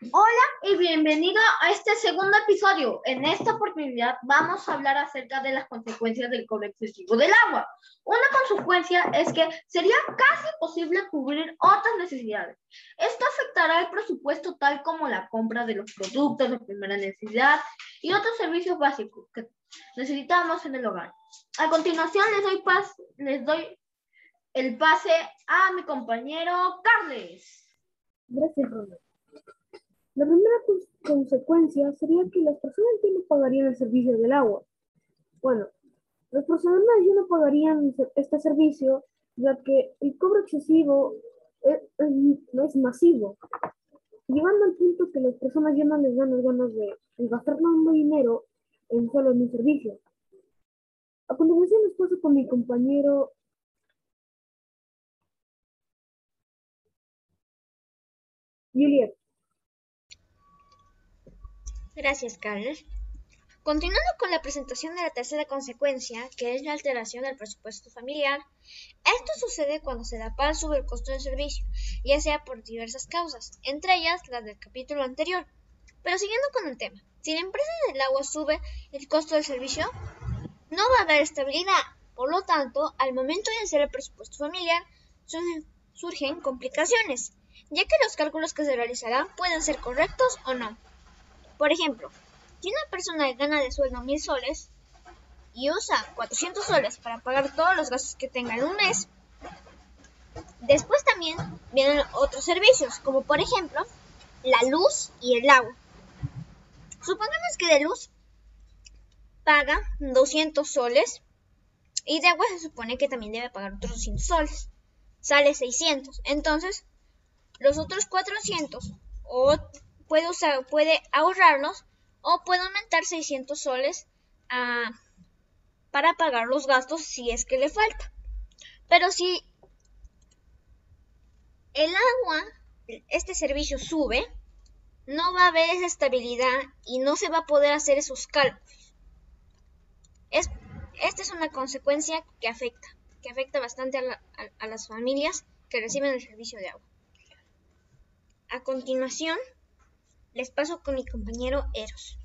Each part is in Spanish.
Hola y bienvenido a este segundo episodio. En esta oportunidad vamos a hablar acerca de las consecuencias del cobro excesivo del agua. Una consecuencia es que sería casi imposible cubrir otras necesidades. Esto afectará el presupuesto tal como la compra de los productos de primera necesidad y otros servicios básicos que necesitamos en el hogar. A continuación les doy, les doy el pase a mi compañero Carles. Gracias, Ronald. La primera consecuencia sería que las personas ya no pagarían el servicio del agua. Bueno, las personas ya no pagarían este servicio, ya que el cobro excesivo no es, masivo, llevando al punto que las personas ya no les dan las ganas de, gastar más dinero en solo mi servicio. A continuación les paso con mi compañero Juliet. Gracias, Carlos. Continuando con la presentación de la tercera consecuencia, que es la alteración del presupuesto familiar, esto sucede cuando se da paso el costo del servicio, ya sea por diversas causas, entre ellas las del capítulo anterior. Pero siguiendo con el tema, si la empresa del agua sube el costo del servicio, no va a haber estabilidad. Por lo tanto, al momento de hacer el presupuesto familiar, surgen complicaciones, ya que los cálculos que se realizarán pueden ser correctos o no. Por ejemplo, si una persona gana de sueldo mil soles y usa 400 soles para pagar todos los gastos que tenga en un mes, después también vienen otros servicios, como por ejemplo la luz y el agua. Supongamos que de luz paga 200 soles y de agua se supone que también debe pagar otros 200 soles. Sale 600. Entonces, los otros 400 o puede, usar, puede ahorrarlos o puede aumentar 600 soles ah, para pagar los gastos si es que le falta. Pero si el agua, este servicio sube, no va a haber esa estabilidad y no se va a poder hacer esos cálculos. esta es una consecuencia que afecta, que afecta bastante a las familias que reciben el servicio de agua. A continuación, les paso con mi compañero Eros.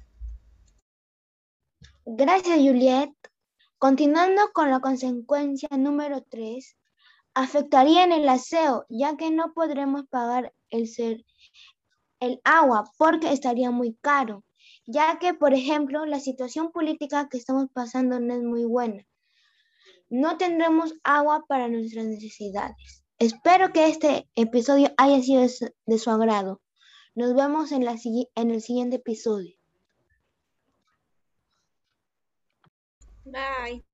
Gracias, Juliet. Continuando con la consecuencia número 3, afectaría en el aseo, ya que no podremos pagar el, ser, el agua porque estaría muy caro, ya que, por ejemplo, la situación política que estamos pasando no es muy buena. No tendremos agua para nuestras necesidades. Espero que este episodio haya sido de su agrado. Nos vemos en, la, en el siguiente episodio. Bye.